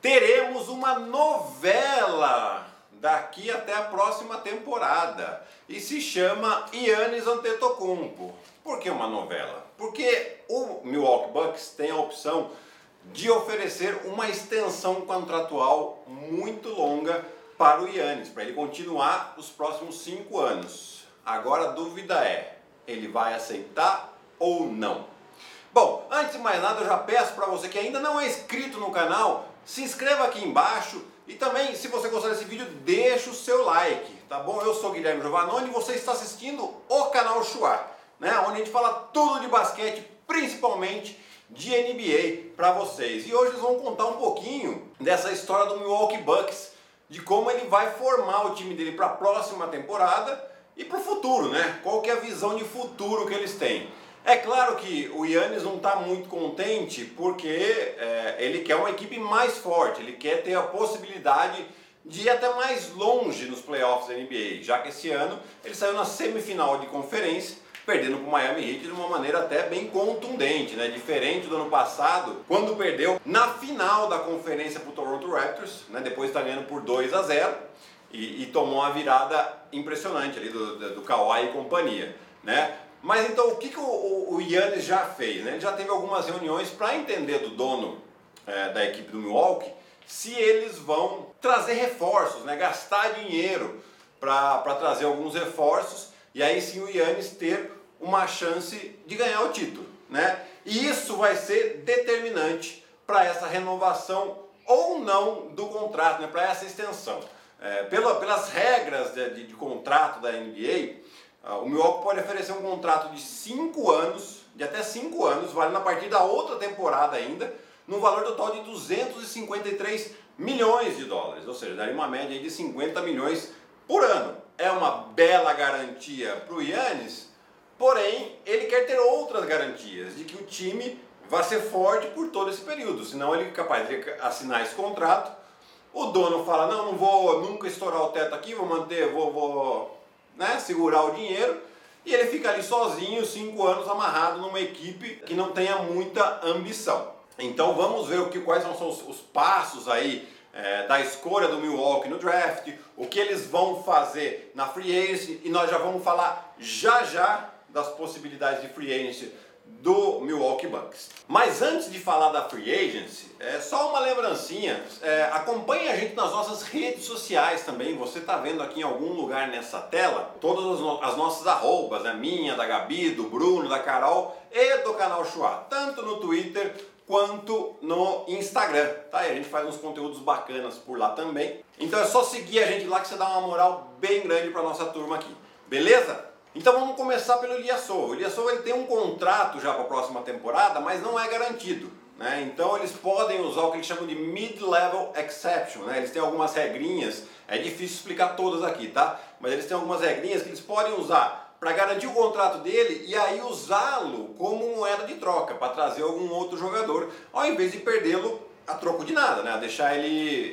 teremos uma novela daqui até a próxima temporada e se chama Yannis Antetokounmpo. Por que uma novela? Porque o Milwaukee Bucks tem a opção de oferecer uma extensão contratual muito longa para o Yannis, para ele continuar os próximos cinco anos. Agora a dúvida é, ele vai aceitar ou não? Bom, antes de mais nada eu já peço para você que ainda não é inscrito no canal, se inscreva aqui embaixo e também, se você gostar desse vídeo, deixa o seu like, tá bom? Eu sou Guilherme Giovanoni e você está assistindo o canal Chua, né? Onde a gente fala tudo de basquete, principalmente de NBA para vocês. E hoje eles vão contar um pouquinho dessa história do Milwaukee Bucks, de como ele vai formar o time dele para a próxima temporada e para o futuro, né? Qual que é a visão de futuro que eles têm? É claro que o Yannis não está muito contente porque é, ele quer uma equipe mais forte, ele quer ter a possibilidade de ir até mais longe nos playoffs da NBA, já que esse ano ele saiu na semifinal de conferência perdendo para o Miami Heat de uma maneira até bem contundente, né? Diferente do ano passado, quando perdeu na final da conferência para o Toronto Raptors, né? Depois está ganhando por 2 a 0 e, e, tomou uma virada impressionante ali do, do, do Kawhi e companhia, né? Mas então o que, que o, Yannis já fez? Né? Ele já teve algumas reuniões para entender do dono é, da equipe do Milwaukee se eles vão trazer reforços, né? gastar dinheiro para trazer alguns reforços e aí sim o Yannis ter uma chance de ganhar o título, né? E isso vai ser determinante para essa renovação ou não do contrato, né? Para essa extensão. É, pela, pelas regras de, de, de, contrato da NBA, o Milwaukee pode oferecer um contrato de 5 anos, de até 5 anos, valendo a partir da outra temporada ainda, no valor total de 253 milhões de dólares, ou seja, daria uma média de 50 milhões por ano. É uma bela garantia para o Yannis, Porém, ele quer ter outras garantias de que o time vai ser forte por todo esse período, senão ele é capaz de assinar esse contrato. O dono fala: Não, não vou nunca estourar o teto aqui, vou manter, vou, vou né, segurar o dinheiro. E ele fica ali sozinho, cinco anos amarrado numa equipe que não tenha muita ambição. Então vamos ver o que, quais são os, os passos aí é, da escolha do Milwaukee no draft, o que eles vão fazer na free agency e nós já vamos falar já já das possibilidades de free agency do Milwaukee Bucks. Mas antes de falar da free agency, é só uma lembrancinha. É, acompanhe a gente nas nossas redes sociais também. Você está vendo aqui em algum lugar nessa tela todas as, nossas arrobas, né? minha, da Gabi, do Bruno, da Carol e do canal Chua, tanto no Twitter quanto no Instagram, tá? E a gente faz uns conteúdos bacanas por lá também. Então é só seguir a gente lá que você dá uma moral bem grande para nossa turma aqui. Beleza? Então vamos começar pelo Ilyasova. O Ilyasova ele tem um contrato já para a próxima temporada, mas não é garantido. Né? Então eles podem usar o que eles chamam de mid-level exception. Né? Eles têm algumas regrinhas, é difícil explicar todas aqui, tá? Mas eles têm algumas regrinhas que eles podem usar para garantir o contrato dele e aí usá-lo como moeda de troca para trazer algum outro jogador, ao invés de perdê-lo a troco de nada, né? Deixar ele,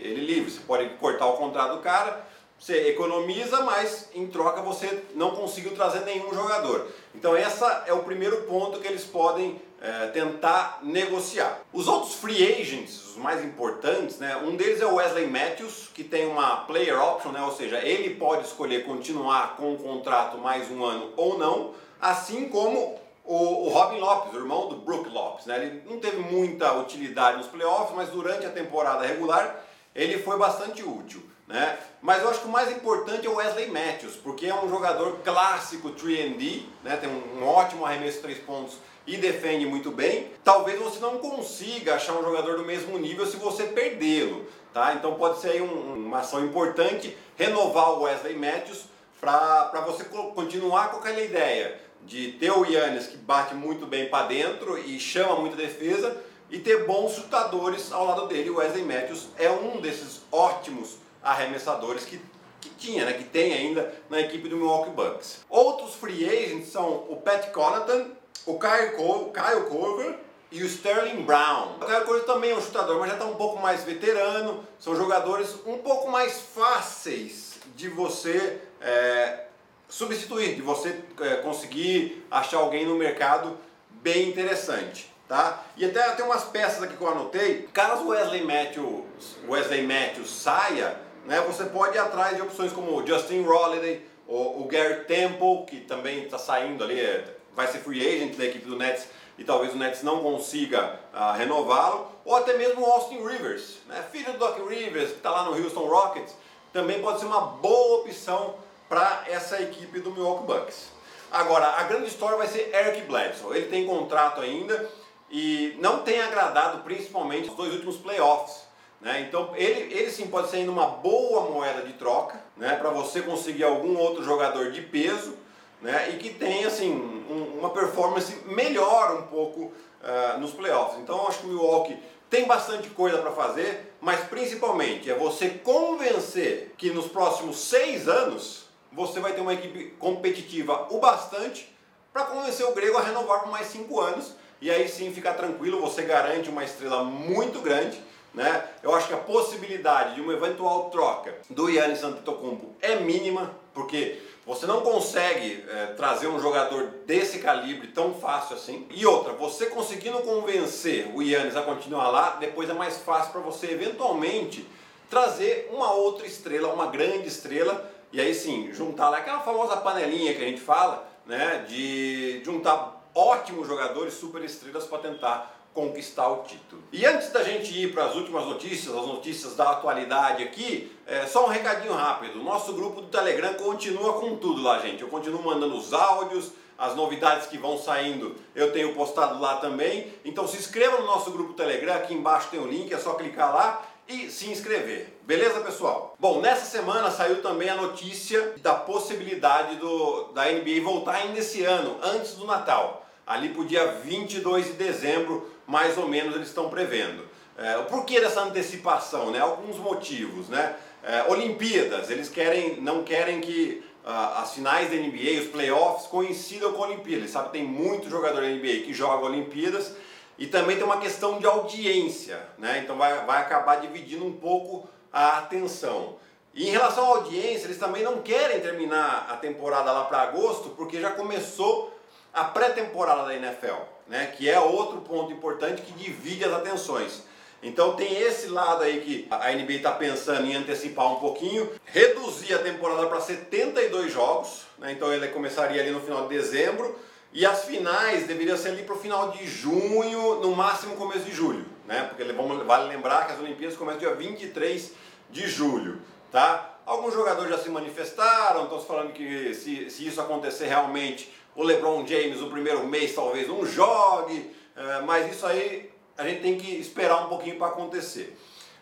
ele livre. Você pode cortar o contrato do cara você economiza, mas em troca você não conseguiu trazer nenhum jogador. Então esse é o primeiro ponto que eles podem é, tentar negociar. Os outros free agents, os mais importantes, né, um deles é o Wesley Matthews, que tem uma player option, né, ou seja, ele pode escolher continuar com o contrato mais um ano ou não, assim como o, o Robin Lopes, o irmão do Brook Lopes. Né, ele não teve muita utilidade nos playoffs, mas durante a temporada regular ele foi bastante útil. Né? Mas eu acho que o mais importante é o Wesley Matthews, porque é um jogador clássico 3D, né? tem um, ótimo arremesso de 3 pontos e defende muito bem. Talvez você não consiga achar um jogador do mesmo nível se você perdê-lo. Tá? Então pode ser um, uma ação importante renovar o Wesley Matthews para você continuar com aquela ideia de ter o Yannis que bate muito bem para dentro e chama muita defesa e ter bons chutadores ao lado dele. O Wesley Matthews é um desses ótimos arremessadores que, que tinha, né, que tem ainda na equipe do Milwaukee Bucks. Outros free agents são o Pat Connaughton, o Kyle, Col Kyle Corver e o Sterling Brown. O Kyle Corver também é um chutador, mas já está um pouco mais veterano. São jogadores um pouco mais fáceis de você é, substituir, de você é, conseguir achar alguém no mercado bem interessante. Tá? E até tem umas peças aqui que eu anotei. Caso Wesley Matthews, Wesley Matthews saia, né, você pode ir atrás de opções como Justin Holiday, o, o Gary Temple, que também está saindo ali, é, vai ser free agent da equipe do Nets e talvez o Nets não consiga uh, renová-lo, ou até mesmo o Austin Rivers, né, filho do Doc Rivers, que está lá no Houston Rockets, também pode ser uma boa opção para essa equipe do Milwaukee Bucks. Agora, a grande história vai ser Eric Bledsoe. Ele tem contrato ainda e não tem agradado principalmente os dois últimos playoffs. Né? Então ele, ele sim pode ser ainda uma boa moeda de troca né? para você conseguir algum outro jogador de peso né? e que tenha assim, um, uma performance melhor um pouco uh, nos playoffs. Então acho que o Milwaukee tem bastante coisa para fazer, mas principalmente é você convencer que nos próximos seis anos você vai ter uma equipe competitiva o bastante para convencer o grego a renovar por mais cinco anos e aí sim ficar tranquilo, você garante uma estrela muito grande. Né? Eu acho que a possibilidade de uma eventual troca do Yannis Antetokounmpo é mínima, porque você não consegue é, trazer um jogador desse calibre tão fácil assim. E outra, você conseguindo convencer o Yannis a continuar lá, depois é mais fácil para você eventualmente trazer uma outra estrela, uma grande estrela, e aí sim, juntar lá aquela famosa panelinha que a gente fala, né, de juntar ótimos jogadores, super estrelas para tentar conquistar o título. E antes da gente ir para as últimas notícias, as notícias da atualidade aqui, é, só um recadinho rápido. Nosso grupo do Telegram continua com tudo lá, gente. Eu continuo mandando os áudios, as novidades que vão saindo, eu tenho postado lá também. Então se inscreva no nosso grupo Telegram, aqui embaixo tem o um link, é só clicar lá e se inscrever. Beleza, pessoal? Bom, nessa semana saiu também a notícia da possibilidade do, da NBA voltar ainda esse ano, antes do Natal ali para o dia 22 de dezembro, mais ou menos, eles estão prevendo. É, o porquê dessa antecipação? Né? Alguns motivos. Né? É, Olimpíadas, eles querem, não querem que uh, as finais da NBA, os playoffs, coincidam com a Olimpíada. Eles sabem que tem muito jogador da NBA que joga Olimpíadas e também tem uma questão de audiência, né? então vai, vai acabar dividindo um pouco a atenção. E em relação à audiência, eles também não querem terminar a temporada lá para agosto, porque já começou a pré-temporada da NFL, né, que é outro ponto importante que divide as atenções. Então tem esse lado aí que a NBA está pensando em antecipar um pouquinho, reduzir a temporada para 72 jogos, né, então ele começaria ali no final de dezembro, e as finais deveriam ser ali para o final de junho, no máximo começo de julho, né, porque vale lembrar que as Olimpíadas começam dia 23 de julho, tá? Alguns jogadores já se manifestaram, estão falando que se, se isso acontecer realmente o LeBron James o primeiro mês talvez não jogue, é, mas isso aí a gente tem que esperar um pouquinho para acontecer.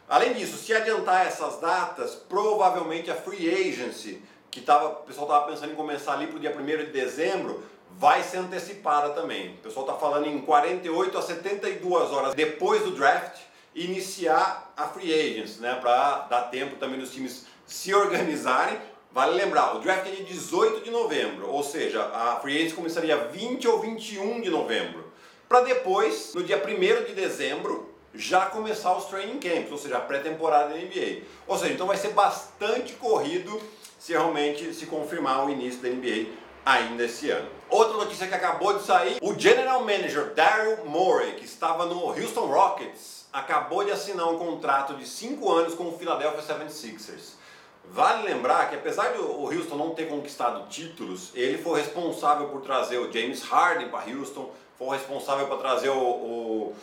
Além disso, se adiantar essas datas, provavelmente a free agency, que tava, o pessoal estava pensando em começar ali para o dia 1 de dezembro, vai ser antecipada também. O pessoal está falando em 48 a 72 horas depois do draft, iniciar a free agency, né, para dar tempo também dos times se organizarem Vale lembrar, o draft é de 18 de novembro, ou seja, a free agency começaria 20 ou 21 de novembro. Para depois, no dia 1 de dezembro, já começar os training camps, ou seja, a pré-temporada da NBA. Ou seja, então vai ser bastante corrido se realmente se confirmar o início da NBA ainda esse ano. Outra notícia que acabou de sair, o General Manager Daryl Morey, que estava no Houston Rockets, acabou de assinar um contrato de 5 anos com o Philadelphia 76ers. Vale lembrar que apesar de o Houston não ter conquistado títulos, ele foi responsável por trazer o James Harden para Houston, foi responsável por trazer o, o,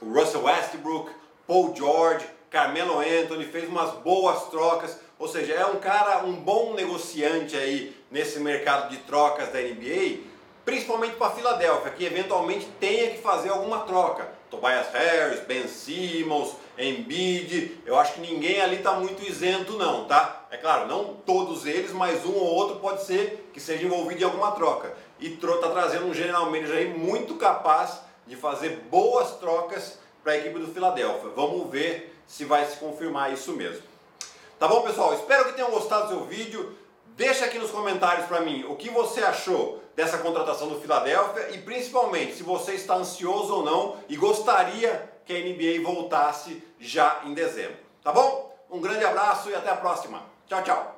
o Russell Westbrook, Paul George, Carmelo Anthony, fez umas boas trocas, ou seja, é um cara, um bom negociante aí nesse mercado de trocas da NBA, principalmente para a Filadélfia, que eventualmente tenha que fazer alguma troca. Tobias Harris, Ben Simmons, Embiid, eu acho que ninguém ali está muito isento não, tá? É claro, não todos eles, mas um ou outro pode ser que seja envolvido em alguma troca. E está trazendo um general manager aí muito capaz de fazer boas trocas para a equipe do Philadelphia. Vamos ver se vai se confirmar isso mesmo. Tá bom, pessoal? Espero que tenham gostado do seu vídeo. Deixa aqui nos comentários para mim o que você achou dessa contratação do Philadelphia e principalmente se você está ansioso ou não e gostaria que a NBA voltasse já em dezembro. Tá bom? Um grande abraço e até a próxima. Tchau, tchau.